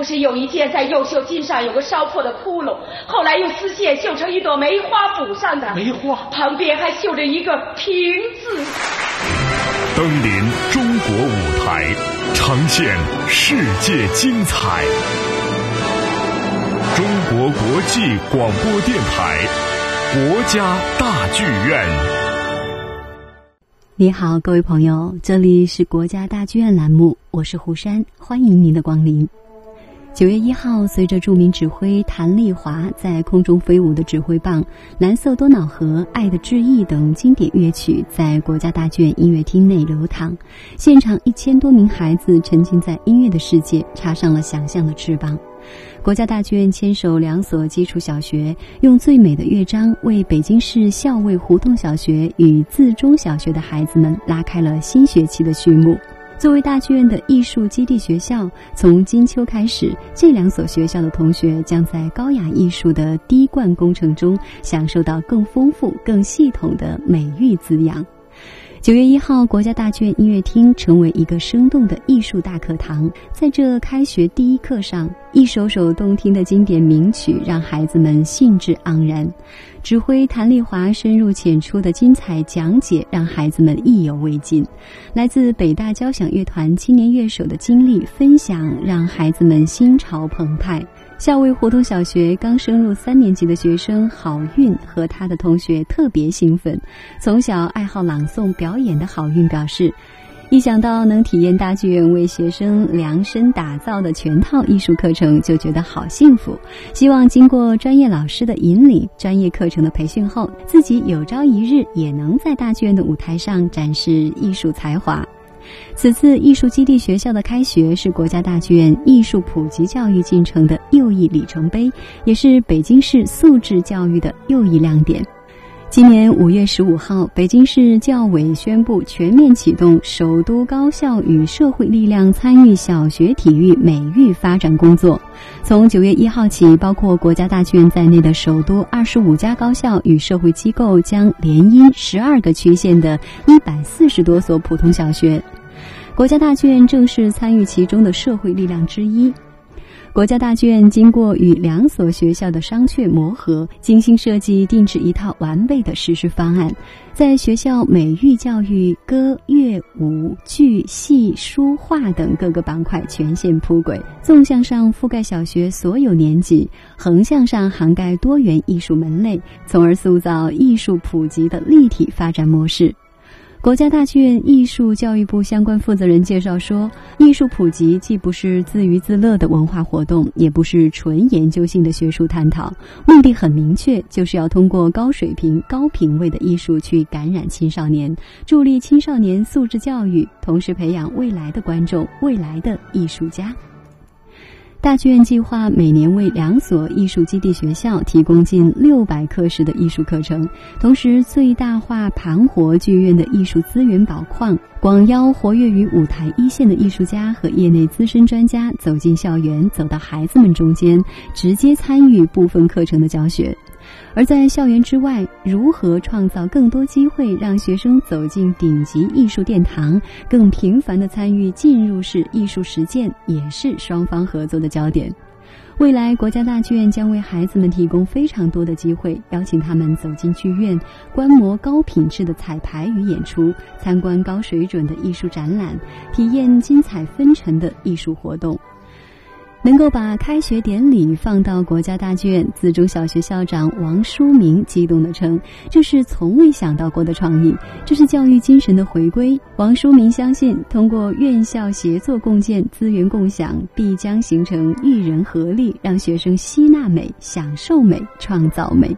不是有一件在右袖襟上有个烧破的窟窿，后来用丝线绣成一朵梅花补上的。梅花旁边还绣着一个平字。登临中国舞台，呈现世界精彩。中国国际广播电台，国家大剧院。你好，各位朋友，这里是国家大剧院栏目，我是胡山，欢迎您的光临。九月一号，随着著名指挥谭丽华在空中飞舞的指挥棒《蓝色多瑙河》《爱的致意》等经典乐曲在国家大剧院音乐厅内流淌，现场一千多名孩子沉浸在音乐的世界，插上了想象的翅膀。国家大剧院牵手两所基础小学，用最美的乐章为北京市校尉胡同小学与自中小学的孩子们拉开了新学期的序幕。作为大剧院的艺术基地学校，从金秋开始，这两所学校的同学将在高雅艺术的滴灌工程中，享受到更丰富、更系统的美育滋养。九月一号，国家大剧院音乐厅成为一个生动的艺术大课堂。在这开学第一课上，一首首动听的经典名曲让孩子们兴致盎然。指挥谭丽华深入浅出的精彩讲解让孩子们意犹未尽。来自北大交响乐团青年乐手的经历分享让孩子们心潮澎湃。校尉胡同小学刚升入三年级的学生郝运和他的同学特别兴奋。从小爱好朗诵表演的郝运表示，一想到能体验大剧院为学生量身打造的全套艺术课程，就觉得好幸福。希望经过专业老师的引领、专业课程的培训后，自己有朝一日也能在大剧院的舞台上展示艺术才华。此次艺术基地学校的开学是国家大剧院艺术普及教育进程的又一里程碑，也是北京市素质教育的又一亮点。今年五月十五号，北京市教委宣布全面启动首都高校与社会力量参与小学体育美育发展工作。从九月一号起，包括国家大剧院在内的首都二十五家高校与社会机构将联姻十二个区县的一百四十多所普通小学。国家大剧院正是参与其中的社会力量之一。国家大剧院经过与两所学校的商榷磨合，精心设计定制一套完备的实施方案，在学校美育教育、歌乐舞剧戏书画等各个板块全线铺轨，纵向上覆盖小学所有年级，横向上涵盖多元艺术门类，从而塑造艺术普及的立体发展模式。国家大剧院艺术教育部相关负责人介绍说，艺术普及既不是自娱自乐的文化活动，也不是纯研究性的学术探讨，目的很明确，就是要通过高水平、高品位的艺术去感染青少年，助力青少年素质教育，同时培养未来的观众、未来的艺术家。大剧院计划每年为两所艺术基地学校提供近六百课时的艺术课程，同时最大化盘活剧院的艺术资源宝矿，广邀活跃于舞台一线的艺术家和业内资深专家走进校园，走到孩子们中间，直接参与部分课程的教学。而在校园之外，如何创造更多机会，让学生走进顶级艺术殿堂，更频繁地参与进入式艺术实践，也是双方合作的焦点。未来，国家大剧院将为孩子们提供非常多的机会，邀请他们走进剧院，观摩高品质的彩排与演出，参观高水准的艺术展览，体验精彩纷呈的艺术活动。能够把开学典礼放到国家大剧院，自中小学校长王书明激动地称：“这是从未想到过的创意，这是教育精神的回归。”王书明相信，通过院校协作共建、资源共享，必将形成育人合力，让学生吸纳美、享受美、创造美。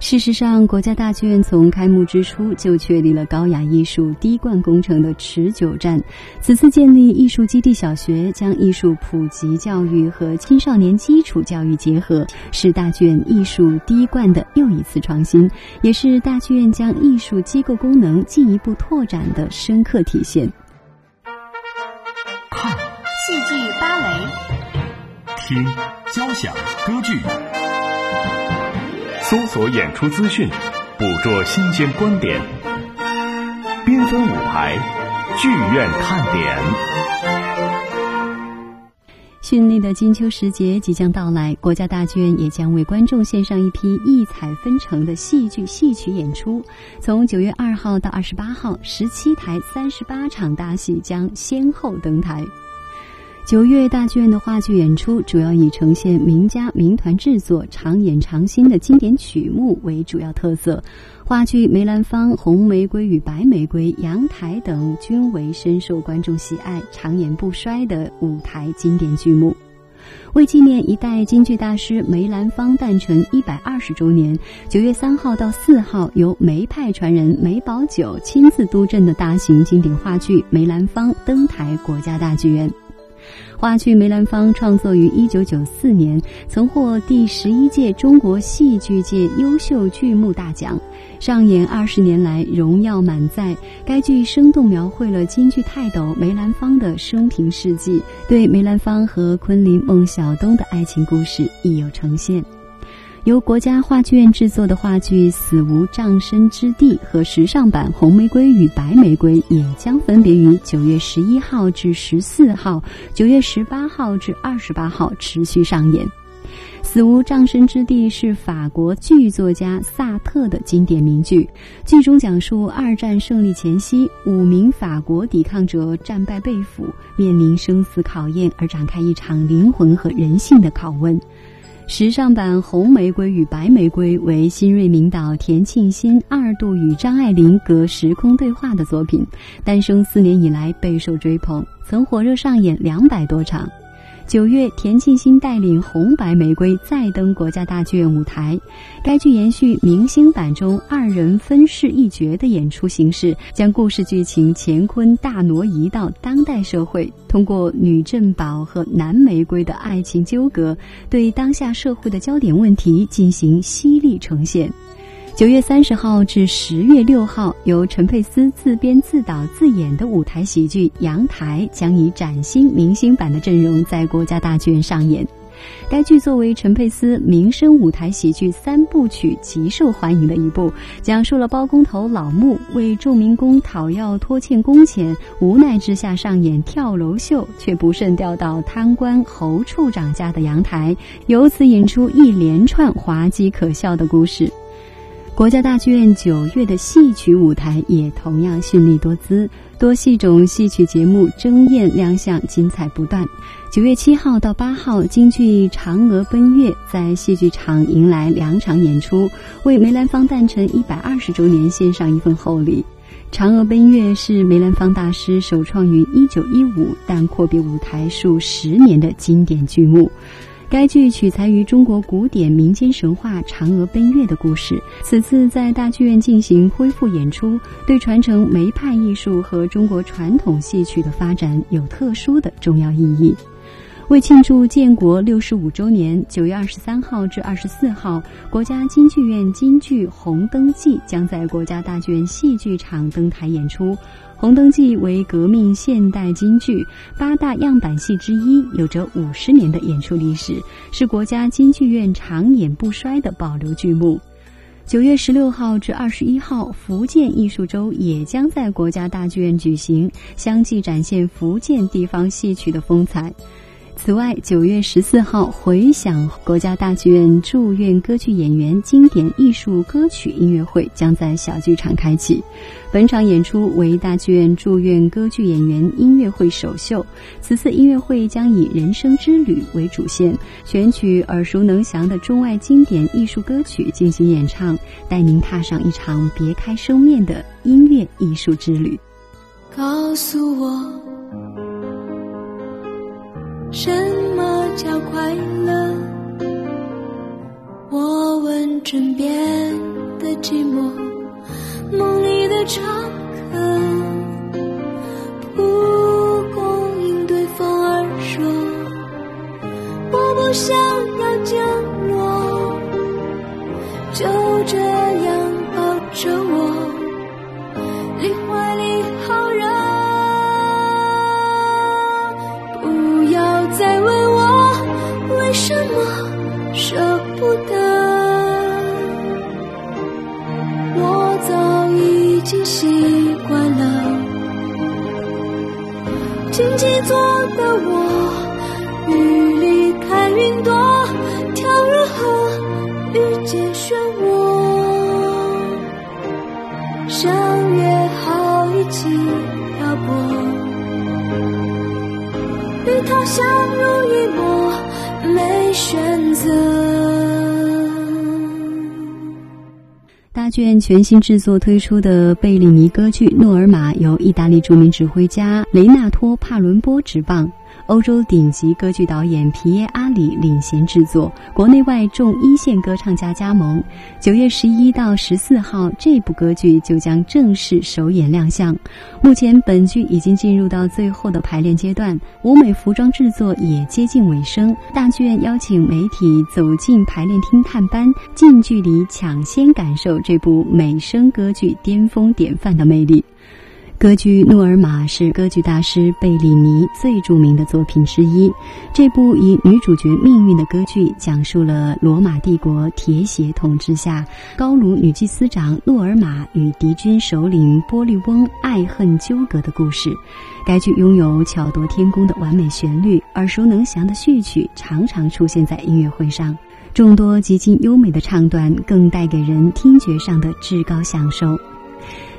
事实上，国家大剧院从开幕之初就确立了高雅艺术滴灌工程的持久战。此次建立艺术基地小学，将艺术普及教育和青少年基础教育结合，是大剧院艺术滴灌的又一次创新，也是大剧院将艺术机构功能进一步拓展的深刻体现。看戏剧芭蕾，听交响歌剧。搜索演出资讯，捕捉新鲜观点，缤纷舞台，剧院看点。绚丽的金秋时节即将到来，国家大剧院也将为观众献上一批异彩纷呈的戏剧戏曲演出。从九月二号到二十八号，十七台三十八场大戏将先后登台。九月大剧院的话剧演出主要以呈现名家名团制作、常演常新的经典曲目为主要特色。话剧《梅兰芳》《红玫瑰与白玫瑰》《阳台》等均为深受观众喜爱、常演不衰的舞台经典剧目。为纪念一代京剧大师梅兰芳诞辰一百二十周年，九月三号到四号，由梅派传人梅葆玖亲自督阵的大型经典话剧《梅兰芳》登台国家大剧院。话剧《梅兰芳》创作于一九九四年，曾获第十一届中国戏剧界优秀剧目大奖，上演二十年来荣耀满载。该剧生动描绘了京剧泰斗梅兰芳的生平事迹，对梅兰芳和昆凌孟小冬的爱情故事亦有呈现。由国家话剧院制作的话剧《死无葬身之地》和时尚版《红玫瑰与白玫瑰》也将分别于九月十一号至十四号、九月十八号至二十八号持续上演。《死无葬身之地》是法国剧作家萨特的经典名剧，剧中讲述二战胜利前夕，五名法国抵抗者战败被俘，面临生死考验而展开一场灵魂和人性的拷问。时尚版《红玫瑰与白玫瑰》为新锐名导田沁鑫二度与张爱玲隔时空对话的作品，诞生四年以来备受追捧，曾火热上演两百多场。九月，田沁鑫带领《红白玫瑰》再登国家大剧院舞台。该剧延续明星版中二人分饰一角的演出形式，将故事剧情乾坤大挪移到当代社会，通过女镇宝和男玫瑰的爱情纠葛，对当下社会的焦点问题进行犀利呈现。九月三十号至十月六号，由陈佩斯自编自导自演的舞台喜剧《阳台》将以崭新明星版的阵容在国家大剧院上演。该剧作为陈佩斯民生舞台喜剧三部曲极受欢迎的一部，讲述了包工头老穆为众民工讨要拖欠工钱，无奈之下上演跳楼秀，却不慎掉到贪官侯处长家的阳台，由此引出一连串滑稽可笑的故事。国家大剧院九月的戏曲舞台也同样绚丽多姿，多戏种戏曲节目争艳亮相，精彩不断。九月七号到八号，京剧《嫦娥奔月》在戏剧场迎来两场演出，为梅兰芳诞辰一百二十周年献上一份厚礼。《嫦娥奔月》是梅兰芳大师首创于一九一五，但阔别舞台数十年的经典剧目。该剧取材于中国古典民间神话《嫦娥奔月》的故事，此次在大剧院进行恢复演出，对传承梅派艺术和中国传统戏曲的发展有特殊的重要意义。为庆祝建国六十五周年，九月二十三号至二十四号，国家京剧院京剧《红灯记》将在国家大剧院戏剧场登台演出。《红灯记》为革命现代京剧八大样板戏之一，有着五十年的演出历史，是国家京剧院长演不衰的保留剧目。九月十六号至二十一号，福建艺术周也将在国家大剧院举行，相继展现福建地方戏曲的风采。此外，九月十四号，回响国家大剧院驻院歌剧演员经典艺术歌曲音乐会将在小剧场开启。本场演出为大剧院驻院歌剧演员音乐会首秀。此次音乐会将以《人生之旅》为主线，选取耳熟能详的中外经典艺术歌曲进行演唱，带您踏上一场别开生面的音乐艺术之旅。告诉我。什么叫快乐？我问枕边的寂寞，梦里的长卷全新制作推出的贝里尼歌剧《诺尔玛》，由意大利著名指挥家雷纳托·帕伦波执棒。欧洲顶级歌剧导演皮耶阿里领衔制作，国内外众一线歌唱家加盟。九月十一到十四号，这部歌剧就将正式首演亮相。目前，本剧已经进入到最后的排练阶段，舞美服装制作也接近尾声。大剧院邀请媒体走进排练厅探班，近距离抢先感受这部美声歌剧巅峰典范的魅力。歌剧《诺尔玛》是歌剧大师贝里尼最著名的作品之一。这部以女主角命运的歌剧，讲述了罗马帝国铁血统治下高卢女祭司长诺尔玛与敌军首领波利翁爱恨纠葛的故事。该剧拥有巧夺天工的完美旋律，耳熟能详的序曲常常出现在音乐会上，众多极尽优美的唱段更带给人听觉上的至高享受。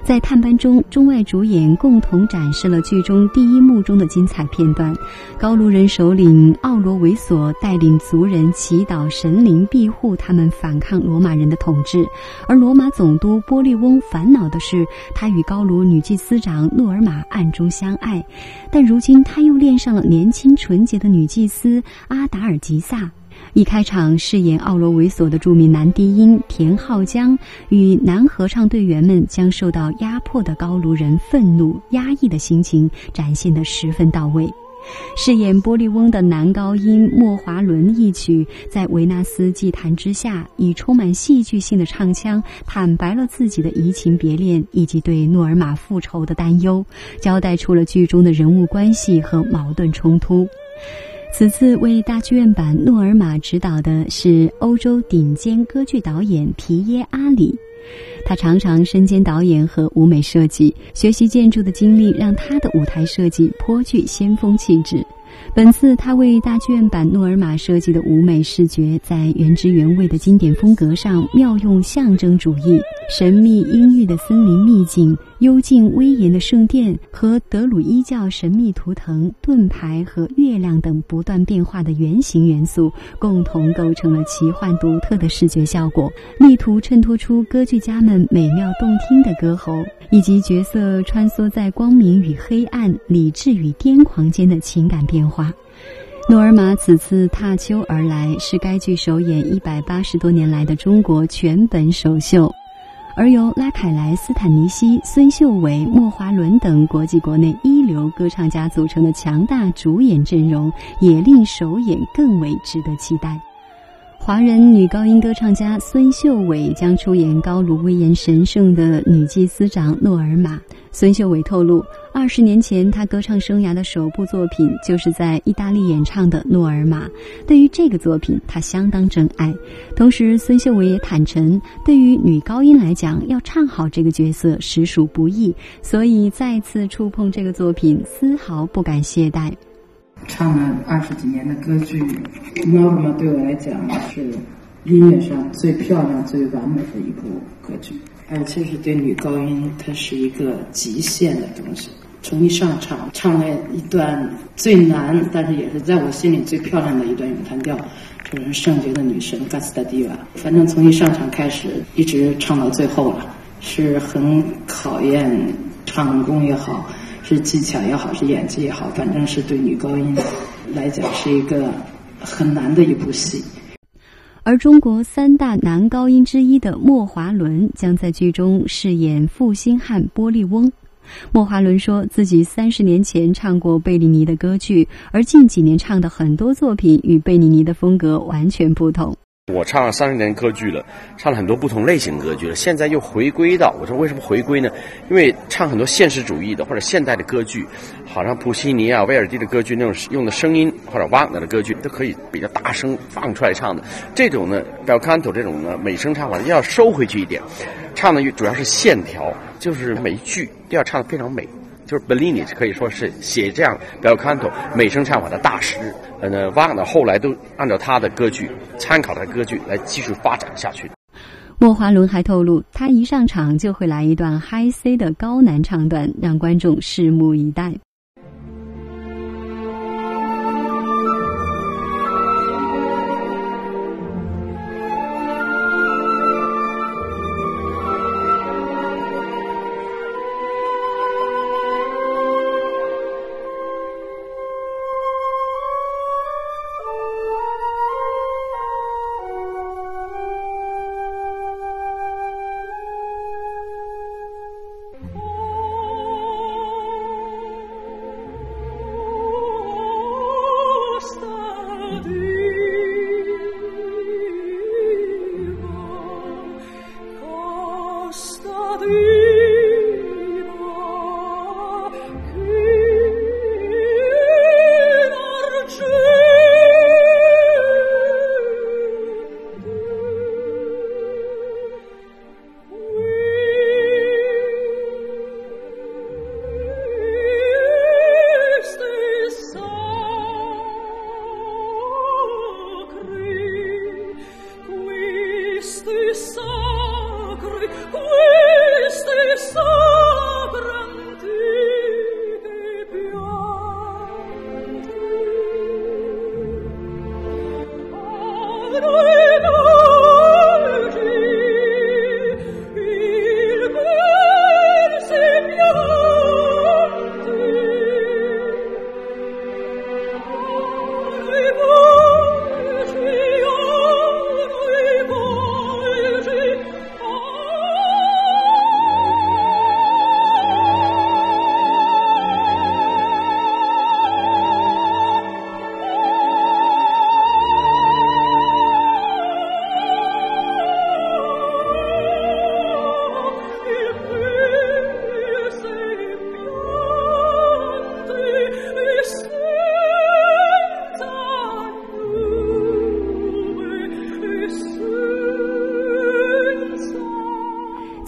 在探班中，中外主演共同展示了剧中第一幕中的精彩片段。高卢人首领奥罗维索带领族人祈祷神灵庇护他们反抗罗马人的统治，而罗马总督波利翁烦恼的是，他与高卢女祭司长诺尔玛暗中相爱，但如今他又恋上了年轻纯洁的女祭司阿达尔吉萨。一开场，饰演奥罗维索的著名男低音田浩江与男合唱队员们将受到压迫的高卢人愤怒压抑的心情展现得十分到位。饰演波利翁的男高音莫华伦一曲，在维纳斯祭坛之下，以充满戏剧性的唱腔坦白了自己的移情别恋以及对诺尔玛复仇的担忧，交代出了剧中的人物关系和矛盾冲突。此次为大剧院版《诺尔玛》执导的是欧洲顶尖歌剧导演皮耶阿里，他常常身兼导演和舞美设计，学习建筑的经历让他的舞台设计颇具先锋气质。本次他为大剧院版《诺尔玛》设计的舞美视觉，在原汁原味的经典风格上妙用象征主义，神秘阴郁的森林秘境、幽静威严的圣殿和德鲁伊教神秘图腾、盾牌和月亮等不断变化的圆形元素，共同构成了奇幻独特的视觉效果，力图衬托出歌剧家们美妙动听的歌喉，以及角色穿梭在光明与黑暗、理智与癫狂间的情感变化。诺尔玛此次踏秋而来，是该剧首演一百八十多年来的中国全本首秀，而由拉凯莱·斯坦尼西、孙秀伟、莫华伦等国际国内一流歌唱家组成的强大主演阵容，也令首演更为值得期待。华人女高音歌唱家孙秀伟将出演高卢威严神圣的女祭司长诺尔玛。孙秀伟透露，二十年前她歌唱生涯的首部作品就是在意大利演唱的《诺尔玛》。对于这个作品，她相当珍爱。同时，孙秀伟也坦诚，对于女高音来讲，要唱好这个角色实属不易，所以再次触碰这个作品，丝毫不敢懈怠。唱了二十几年的歌剧，《诺尔玛》对我来讲是音乐上最漂亮、最完美的一部歌剧，而且是对女高音，它是一个极限的东西。从一上场，唱了一段最难，但是也是在我心里最漂亮的一段咏叹调，就是圣洁的女神《嘎斯达蒂瓦》。反正从一上场开始，一直唱到最后了，是很考验唱功也好。是技巧也好，是演技也好，反正是对女高音来讲是一个很难的一部戏。而中国三大男高音之一的莫华伦将在剧中饰演负心汉波利翁。莫华伦说自己三十年前唱过贝利尼的歌剧，而近几年唱的很多作品与贝利尼的风格完全不同。我唱了三十年歌剧了，唱了很多不同类型歌剧了，现在又回归到我说为什么回归呢？因为唱很多现实主义的或者现代的歌剧，好像普西尼啊、威尔第的歌剧那种用的声音，或者瓦格的歌剧都可以比较大声放出来唱的。这种呢，bel canto 这种呢美声唱法要收回去一点，唱的主要是线条，就是每一句都要唱的非常美。就是 Bellini 可以说是写这样 bel canto 美声唱法的大师。呃，瓦呢后来都按照他的歌剧，参考他的歌剧来继续发展下去。莫华伦还透露，他一上场就会来一段 High C 的高难唱段，让观众拭目以待。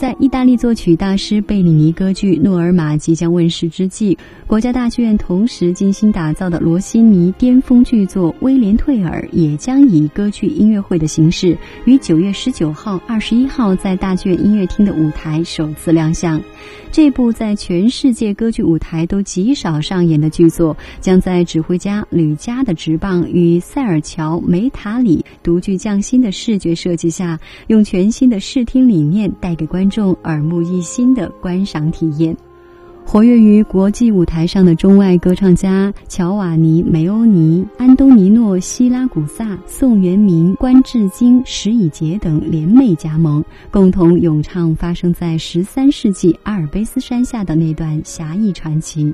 在意大利作曲大师贝里尼歌剧《诺尔玛》即将问世之际，国家大剧院同时精心打造的罗西尼巅峰剧作《威廉退尔》也将以歌剧音乐会的形式，于九月十九号、二十一号在大剧院音乐厅的舞台首次亮相。这部在全世界歌剧舞台都极少上演的剧作，将在指挥家吕嘉的执棒与塞尔乔梅塔里独具匠心的视觉设计下，用全新的视听理念带给观众。众耳目一新的观赏体验。活跃于国际舞台上的中外歌唱家乔瓦尼·梅欧尼、安东尼诺·希拉古萨、宋元明、关智京、石以杰等联袂加盟，共同咏唱发生在十三世纪阿尔卑斯山下的那段侠义传奇。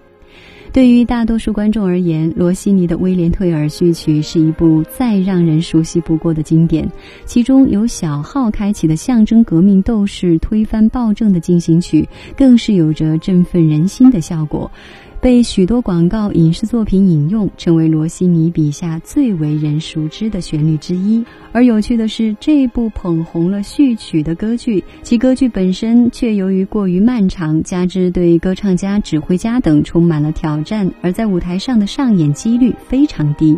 对于大多数观众而言，罗西尼的《威廉退尔》序曲是一部再让人熟悉不过的经典。其中由小号开启的象征革命斗士推翻暴政的进行曲，更是有着振奋人心的效果。被许多广告影视作品引用，成为罗西尼笔下最为人熟知的旋律之一。而有趣的是，这部捧红了序曲的歌剧，其歌剧本身却由于过于漫长，加之对歌唱家、指挥家等充满了挑战，而在舞台上的上演几率非常低。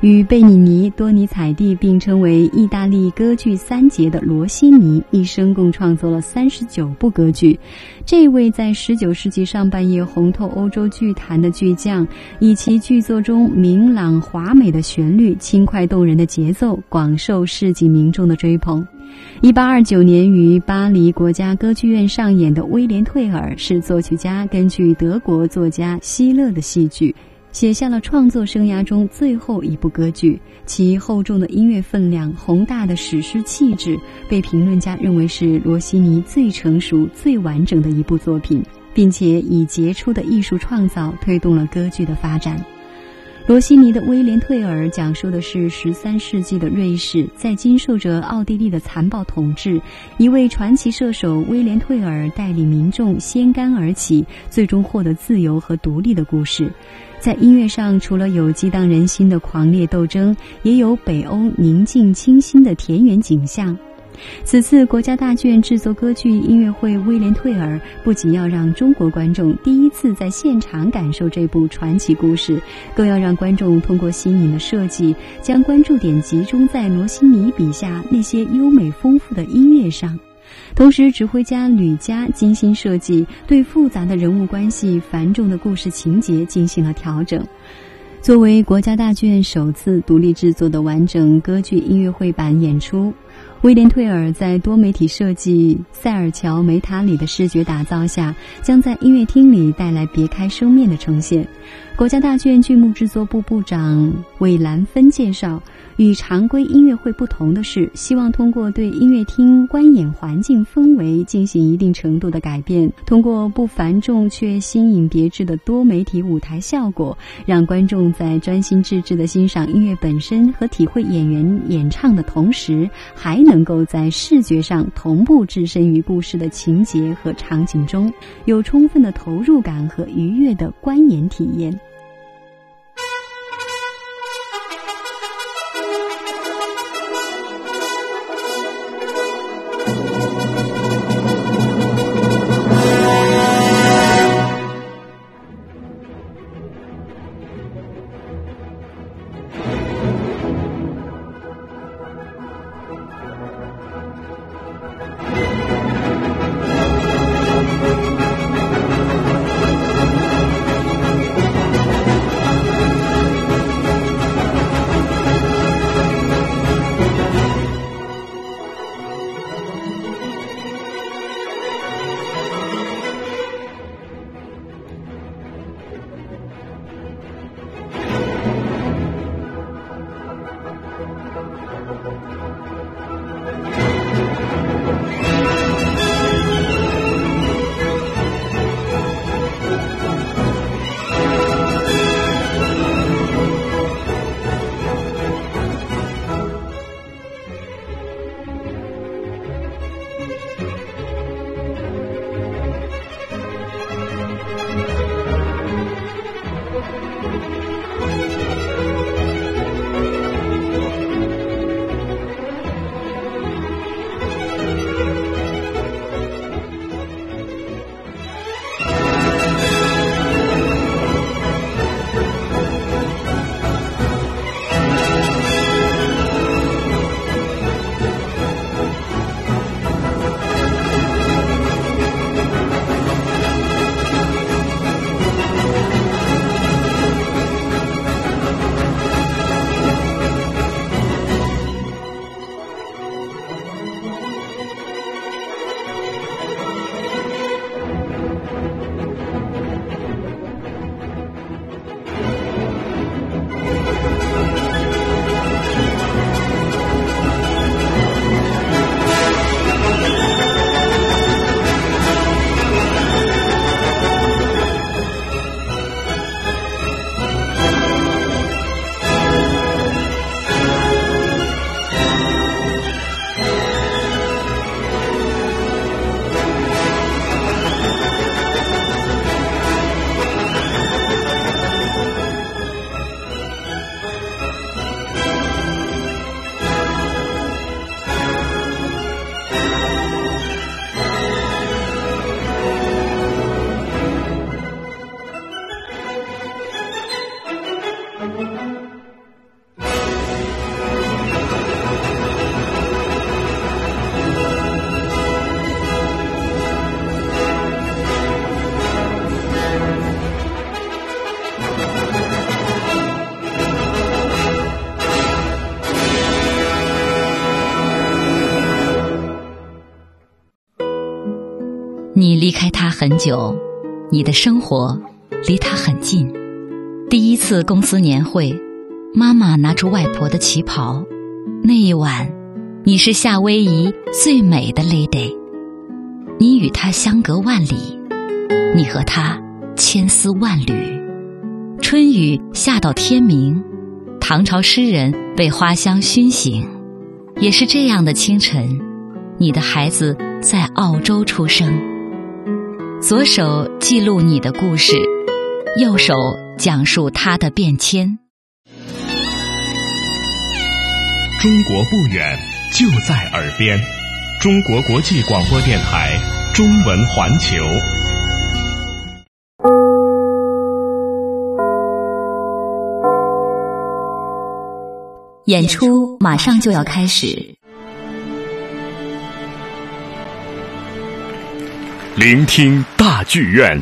与贝尼尼、多尼采蒂并称为意大利歌剧三杰的罗西尼，一生共创作了三十九部歌剧。这位在十九世纪上半叶红透欧洲剧坛的巨匠，以其剧作中明朗华美的旋律、轻快动人的节奏，广受市井民众的追捧。一八二九年于巴黎国家歌剧院上演的《威廉退尔》，是作曲家根据德国作家希勒的戏剧。写下了创作生涯中最后一部歌剧，其厚重的音乐分量、宏大的史诗气质，被评论家认为是罗西尼最成熟、最完整的一部作品，并且以杰出的艺术创造推动了歌剧的发展。罗西尼的《威廉退尔》讲述的是十三世纪的瑞士，在经受着奥地利的残暴统治，一位传奇射手威廉退尔带领民众掀竿而起，最终获得自由和独立的故事。在音乐上，除了有激荡人心的狂烈斗争，也有北欧宁静清新的田园景象。此次国家大剧院制作歌剧音乐会《威廉退尔》，不仅要让中国观众第一次在现场感受这部传奇故事，更要让观众通过新颖的设计，将关注点集中在罗西尼笔下那些优美丰富的音乐上。同时，指挥家吕嘉精心设计，对复杂的人物关系、繁重的故事情节进行了调整。作为国家大剧院首次独立制作的完整歌剧音乐会版演出。威廉·退尔在多媒体设计塞尔乔·梅塔里的视觉打造下，将在音乐厅里带来别开生面的呈现。国家大剧院剧目制作部部长韦兰芬介绍。与常规音乐会不同的是，希望通过对音乐厅观演环境氛围进行一定程度的改变，通过不繁重却新颖别致的多媒体舞台效果，让观众在专心致志地欣赏音乐本身和体会演员演唱的同时，还能够在视觉上同步置身于故事的情节和场景中，有充分的投入感和愉悦的观演体验。久，你的生活离他很近。第一次公司年会，妈妈拿出外婆的旗袍。那一晚，你是夏威夷最美的 lady。你与他相隔万里，你和他千丝万缕。春雨下到天明，唐朝诗人被花香熏醒。也是这样的清晨，你的孩子在澳洲出生。左手记录你的故事，右手讲述他的变迁。中国不远，就在耳边，中国国际广播电台中文环球。演出马上就要开始，聆听大剧院。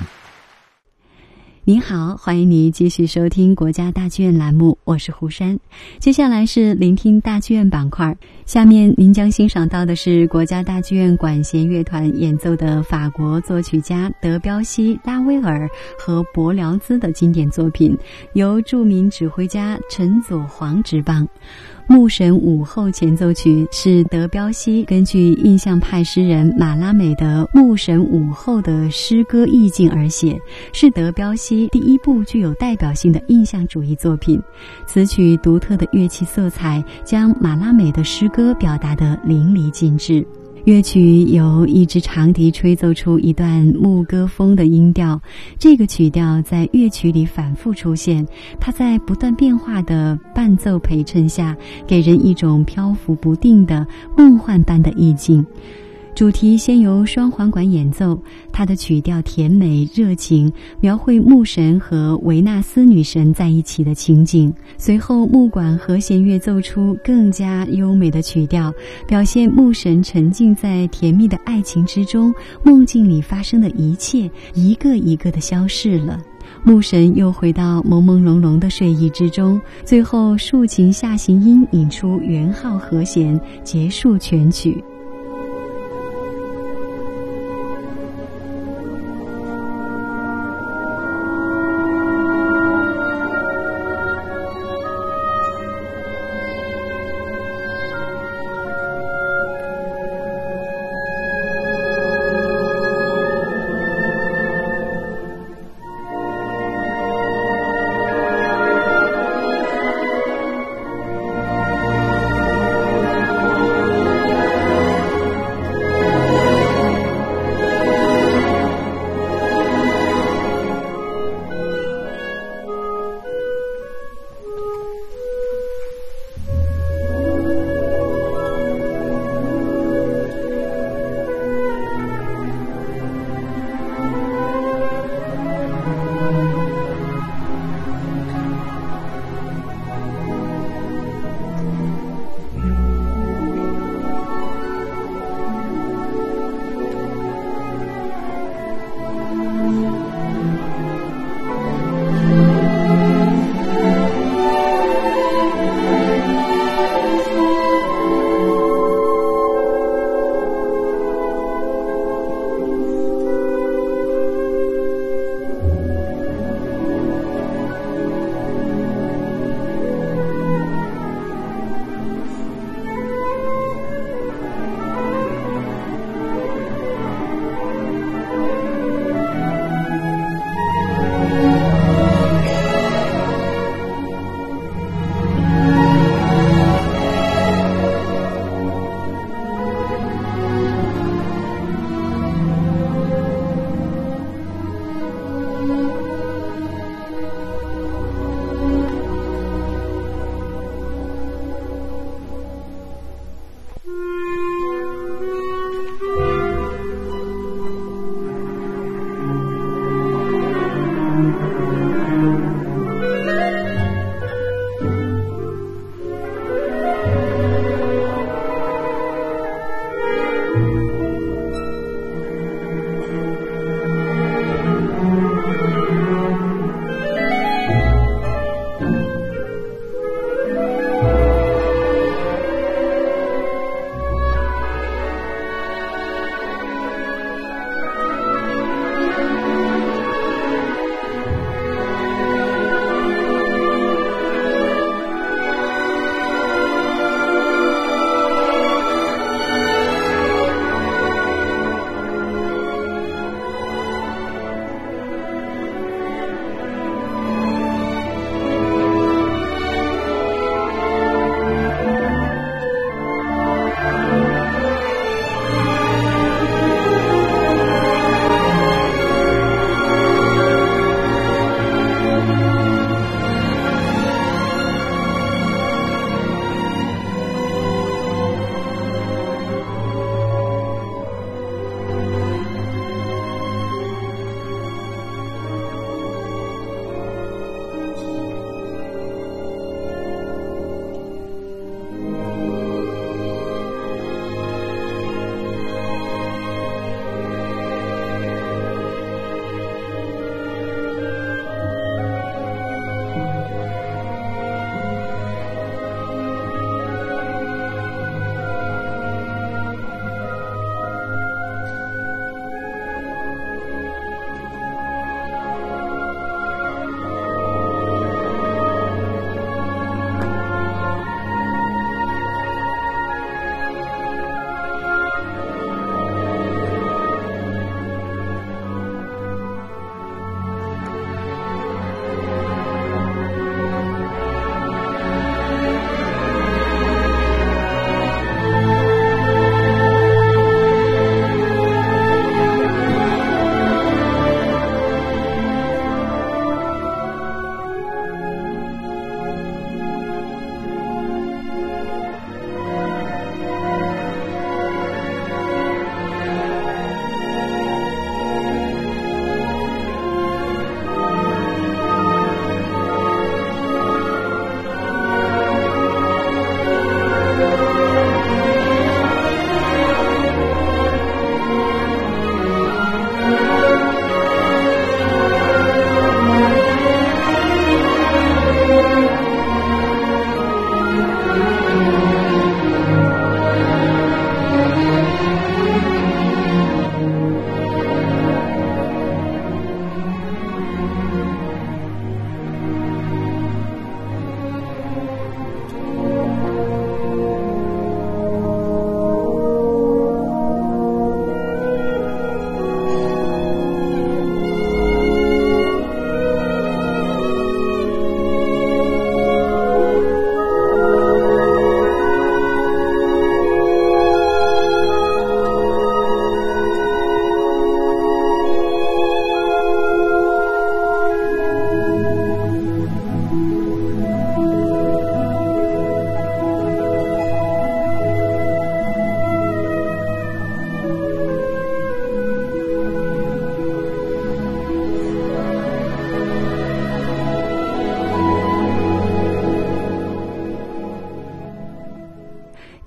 您好，欢迎您继续收听国家大剧院栏目，我是胡山。接下来是聆听大剧院板块，下面您将欣赏到的是国家大剧院管弦乐团演奏的法国作曲家德彪西、拉威尔和柏辽兹的经典作品，由著名指挥家陈祖煌执棒。《牧神午后前奏曲》是德彪西根据印象派诗人马拉美的《牧神午后》的诗歌意境而写，是德彪西第一部具有代表性的印象主义作品。此曲独特的乐器色彩将马拉美的诗歌表达得淋漓尽致。乐曲由一支长笛吹奏出一段牧歌风的音调，这个曲调在乐曲里反复出现，它在不断变化的伴奏陪衬下，给人一种漂浮不定的梦幻般的意境。主题先由双簧管演奏，它的曲调甜美热情，描绘牧神和维纳斯女神在一起的情景。随后，木管和弦乐奏出更加优美的曲调，表现牧神沉浸在甜蜜的爱情之中，梦境里发生的一切一个一个的消逝了。牧神又回到朦朦胧胧的睡意之中，最后竖琴下行音引出圆号和弦，结束全曲。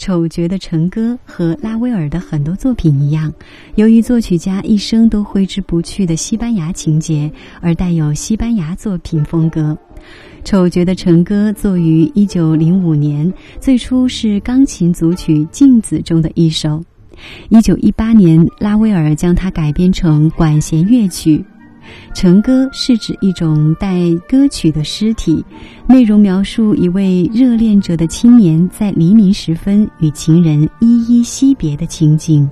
丑角的成歌》和拉威尔的很多作品一样，由于作曲家一生都挥之不去的西班牙情节，而带有西班牙作品风格。《丑角的成歌》作于一九零五年，最初是钢琴组曲《镜子》中的一首。一九一八年，拉威尔将它改编成管弦乐曲。成歌是指一种带歌曲的诗体，内容描述一位热恋者的青年在黎明时分与情人依依惜别的情景。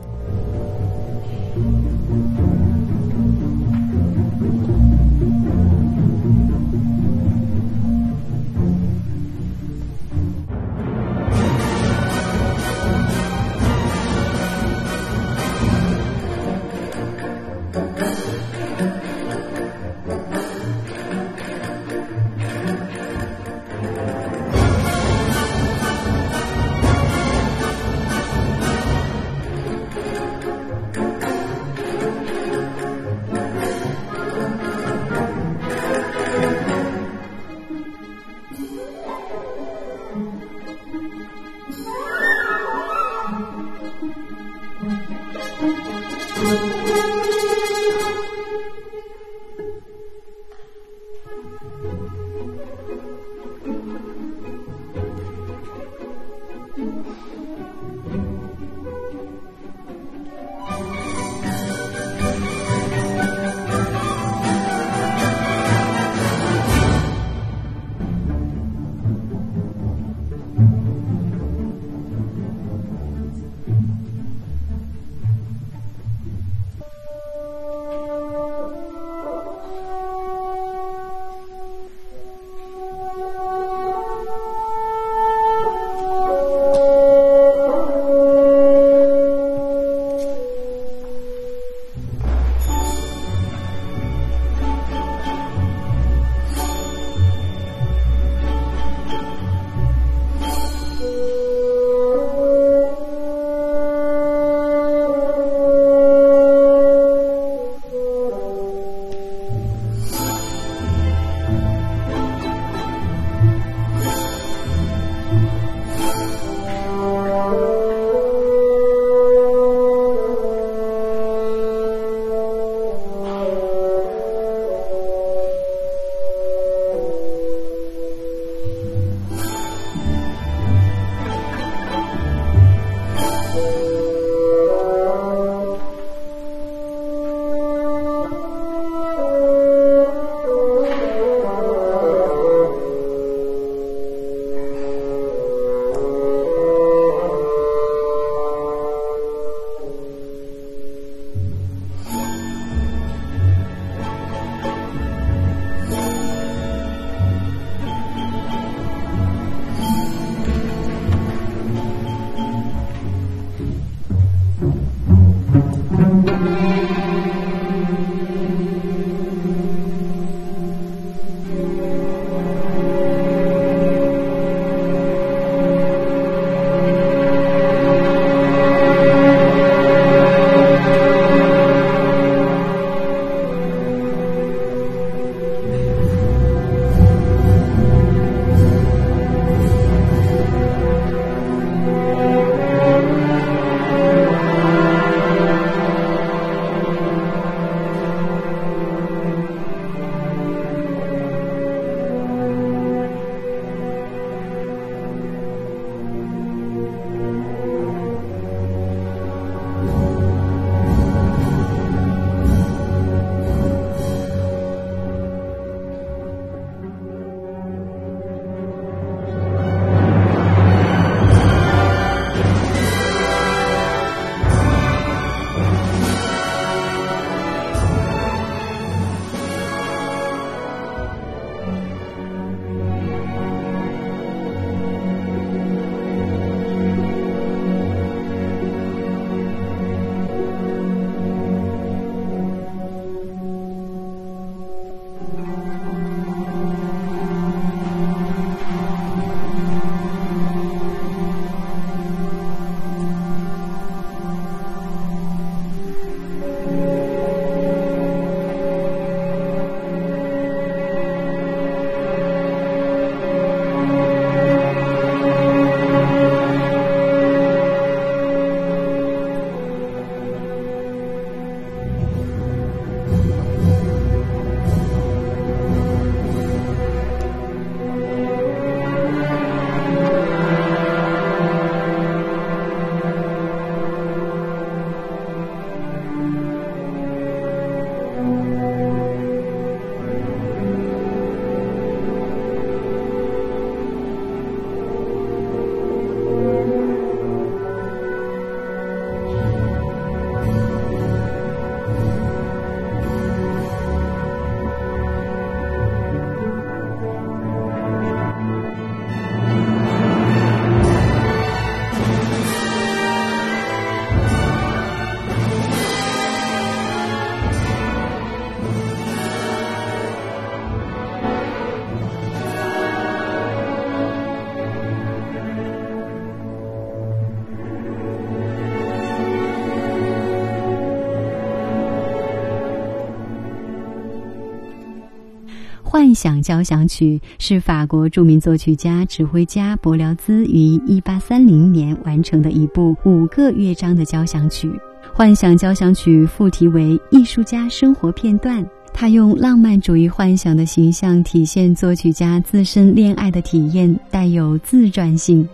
想交响曲》是法国著名作曲家、指挥家柏辽兹于1830年完成的一部五个乐章的交响曲。《幻想交响曲》副题为“艺术家生活片段”，他用浪漫主义幻想的形象体现作曲家自身恋爱的体验，带有自传性。《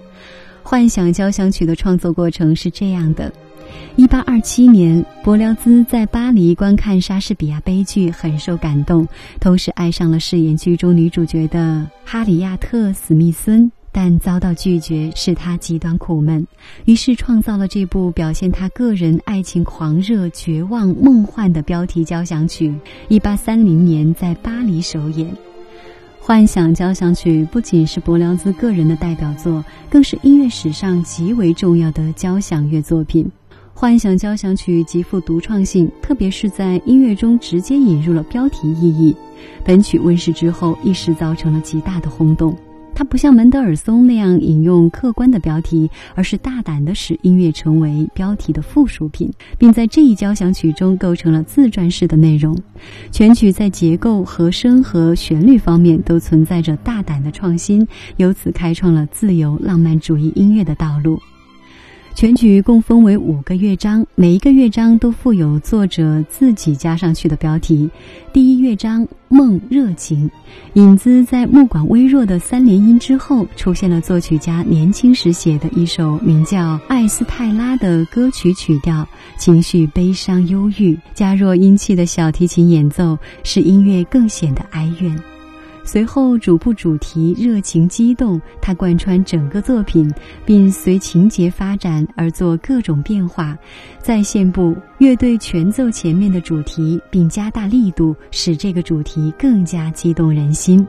幻想交响曲》的创作过程是这样的。一八二七年，柏辽兹在巴黎观看莎士比亚悲剧，很受感动，同时爱上了饰演剧中女主角的哈里亚特·史密森，但遭到拒绝，使他极端苦闷。于是创造了这部表现他个人爱情狂热、绝望、梦幻的标题交响曲。一八三零年在巴黎首演，《幻想交响曲》不仅是柏辽兹个人的代表作，更是音乐史上极为重要的交响乐作品。幻想交响曲极富独创性，特别是在音乐中直接引入了标题意义。本曲问世之后，一时造成了极大的轰动。它不像门德尔松那样引用客观的标题，而是大胆地使音乐成为标题的附属品，并在这一交响曲中构成了自传式的内容。全曲在结构、和声和旋律方面都存在着大胆的创新，由此开创了自由浪漫主义音乐的道路。全曲共分为五个乐章，每一个乐章都附有作者自己加上去的标题。第一乐章《梦热情》，影子在木管微弱的三连音之后，出现了作曲家年轻时写的一首名叫《艾斯泰拉》的歌曲曲调，情绪悲伤忧郁，加弱音器的小提琴演奏，使音乐更显得哀怨。随后，主部主题热情激动，它贯穿整个作品，并随情节发展而做各种变化。在线部，乐队全奏前面的主题，并加大力度，使这个主题更加激动人心。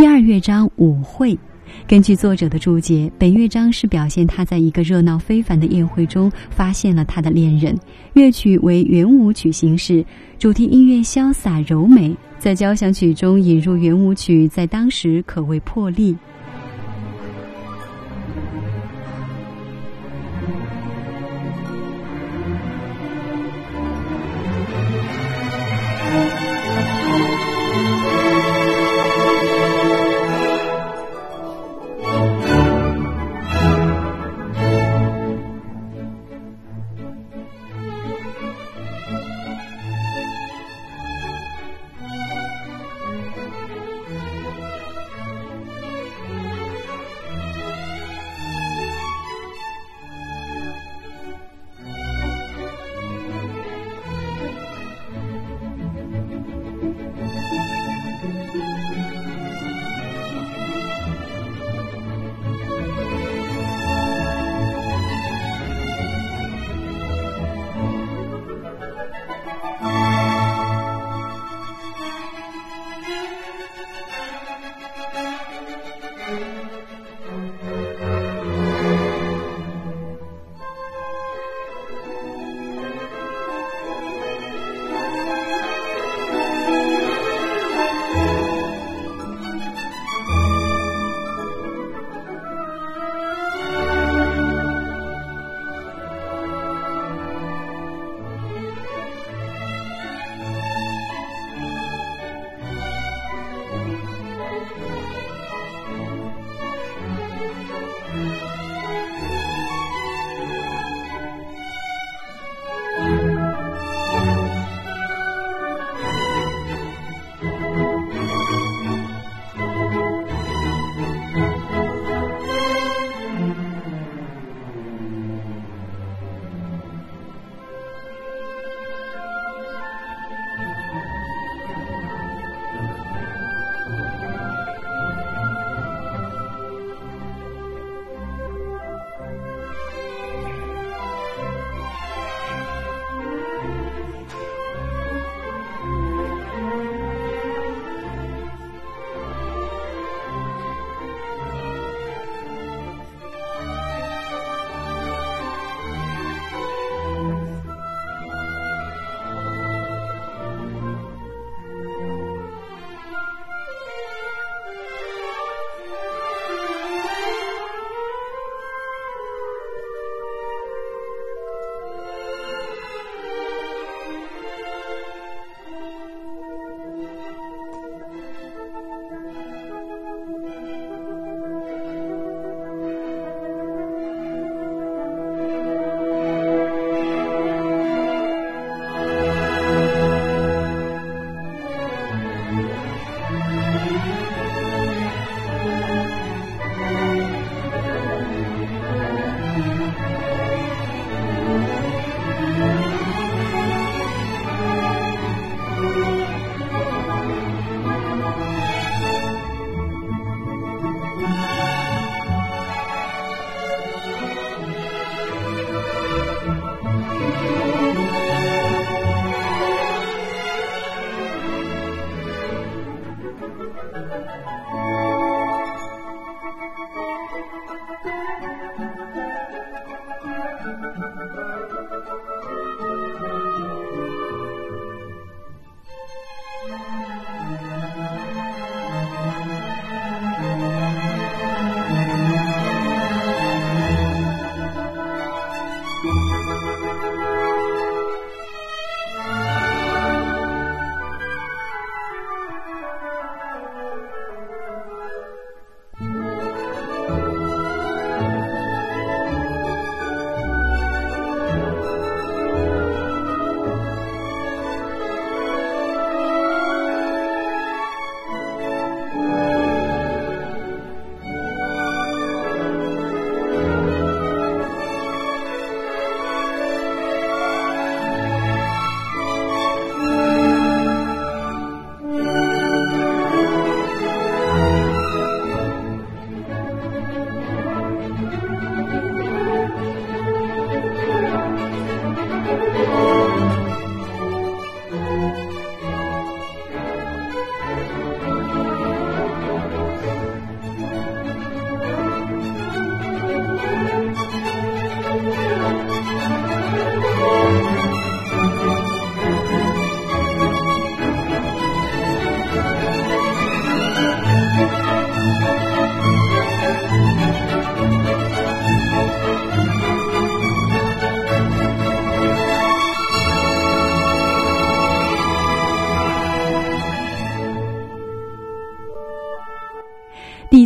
第二乐章舞会，根据作者的注解，本乐章是表现他在一个热闹非凡的宴会中发现了他的恋人。乐曲为圆舞曲形式，主题音乐潇洒柔美，在交响曲中引入圆舞曲，在当时可谓破例。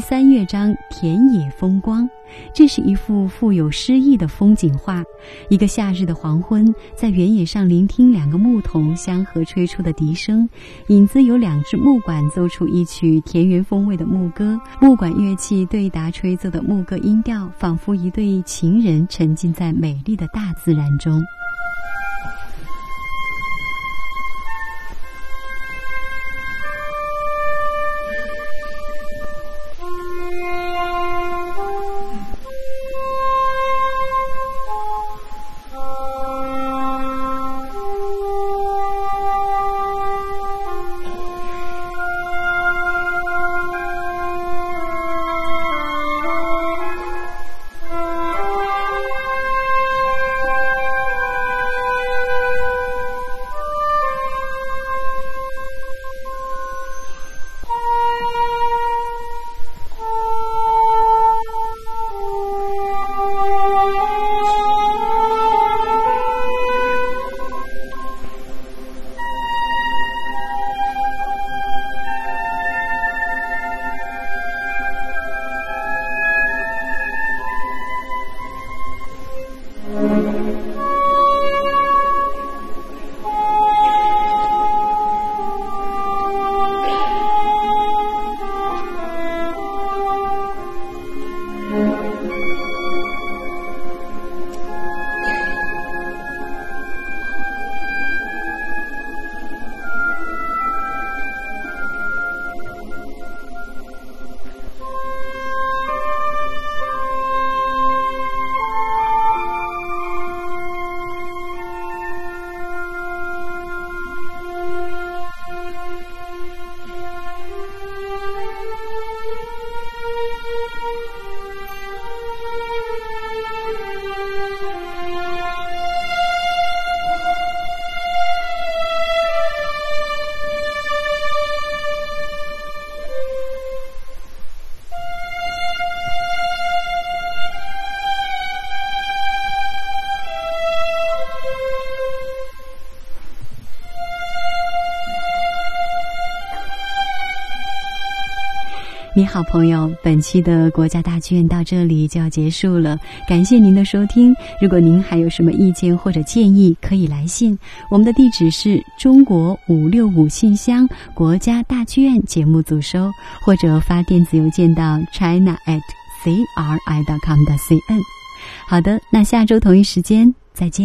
三乐章田野风光，这是一幅富有诗意的风景画。一个夏日的黄昏，在原野上聆听两个牧童相和吹出的笛声，影子有两只木管奏出一曲田园风味的牧歌。木管乐器对答吹奏的牧歌音调，仿佛一对情人沉浸在美丽的大自然中。你好，朋友，本期的国家大剧院到这里就要结束了，感谢您的收听。如果您还有什么意见或者建议，可以来信，我们的地址是中国五六五信箱国家大剧院节目组收，或者发电子邮件到 china at c r i dot com 的 c n。好的，那下周同一时间再见。